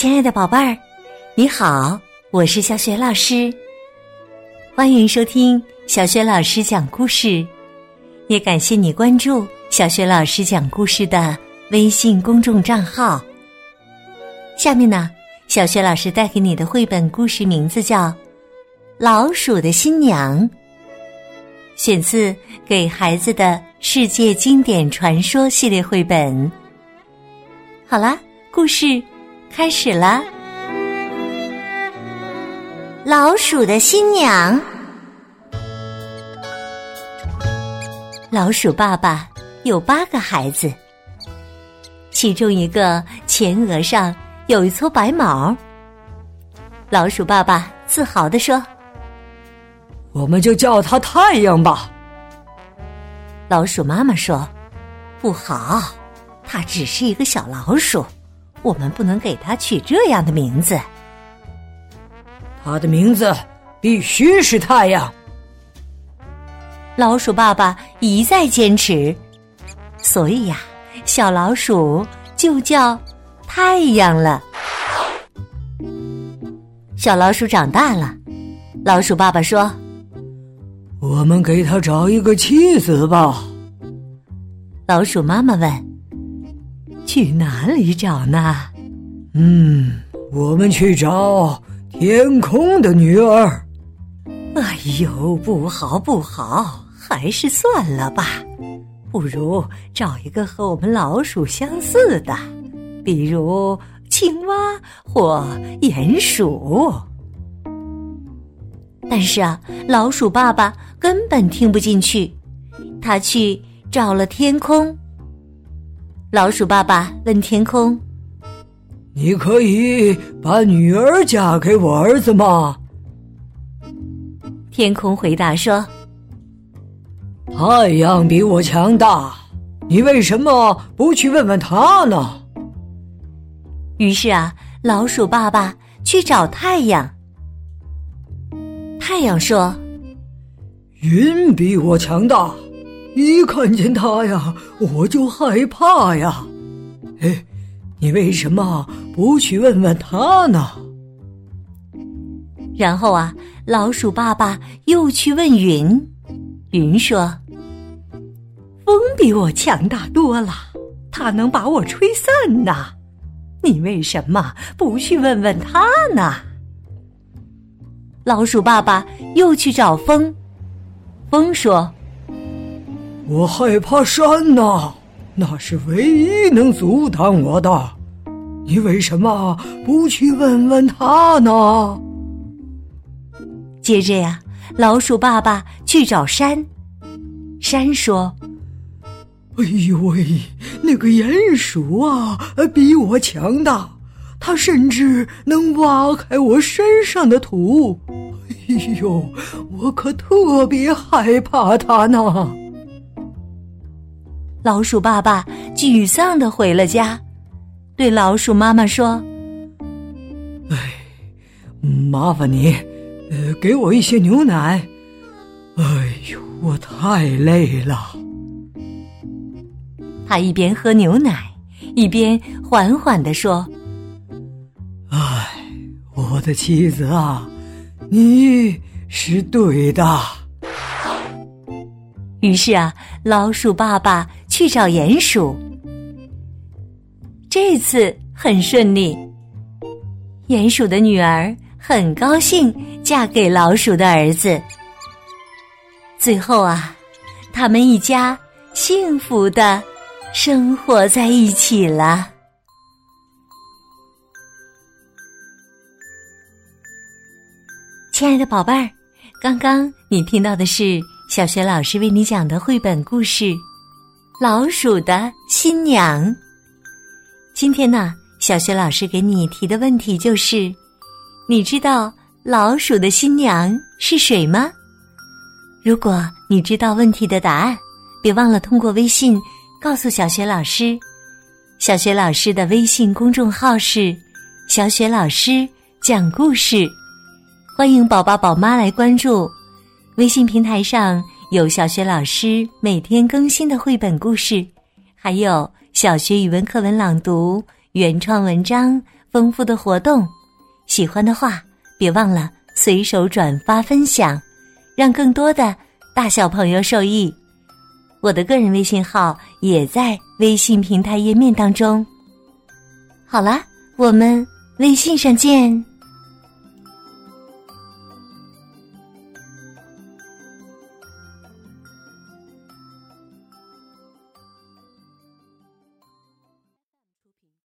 亲爱的宝贝儿，你好，我是小雪老师，欢迎收听小雪老师讲故事，也感谢你关注小雪老师讲故事的微信公众账号。下面呢，小雪老师带给你的绘本故事名字叫《老鼠的新娘》，选自《给孩子的世界经典传说》系列绘本。好啦，故事。开始了，老鼠的新娘。老鼠爸爸有八个孩子，其中一个前额上有一撮白毛。老鼠爸爸自豪地说：“我们就叫它太阳吧。”老鼠妈妈说：“不好，它只是一个小老鼠。”我们不能给他取这样的名字。他的名字必须是太阳。老鼠爸爸一再坚持，所以呀，小老鼠就叫太阳了。小老鼠长大了，老鼠爸爸说：“我们给他找一个妻子吧。”老鼠妈妈问。去哪里找呢？嗯，我们去找天空的女儿。哎呦，不好不好，还是算了吧。不如找一个和我们老鼠相似的，比如青蛙或鼹鼠。但是啊，老鼠爸爸根本听不进去，他去找了天空。老鼠爸爸问天空：“你可以把女儿嫁给我儿子吗？”天空回答说：“太阳比我强大，你为什么不去问问他呢？”于是啊，老鼠爸爸去找太阳。太阳说：“云比我强大。”一看见他呀，我就害怕呀！哎，你为什么不去问问他呢？然后啊，老鼠爸爸又去问云，云说：“风比我强大多了，它能把我吹散呐。你为什么不去问问他呢？”老鼠爸爸又去找风，风说。我害怕山呐，那是唯一能阻挡我的。你为什么不去问问他呢？接着呀，老鼠爸爸去找山，山说：“哎呦喂，那个鼹鼠啊，比我强大，它甚至能挖开我身上的土。哎呦，我可特别害怕它呢。”老鼠爸爸沮丧的回了家，对老鼠妈妈说：“哎，麻烦你，呃，给我一些牛奶。哎呦，我太累了。”他一边喝牛奶，一边缓缓的说：“哎，我的妻子啊，你是对的。”于是啊，老鼠爸爸。去找鼹鼠，这次很顺利。鼹鼠的女儿很高兴嫁给老鼠的儿子。最后啊，他们一家幸福的生活在一起了。亲爱的宝贝儿，刚刚你听到的是小学老师为你讲的绘本故事。老鼠的新娘。今天呢，小学老师给你提的问题就是：你知道老鼠的新娘是谁吗？如果你知道问题的答案，别忘了通过微信告诉小学老师。小学老师的微信公众号是“小雪老师讲故事”，欢迎宝宝宝妈来关注。微信平台上。有小学老师每天更新的绘本故事，还有小学语文课文朗读、原创文章、丰富的活动。喜欢的话，别忘了随手转发分享，让更多的大小朋友受益。我的个人微信号也在微信平台页面当中。好了，我们微信上见。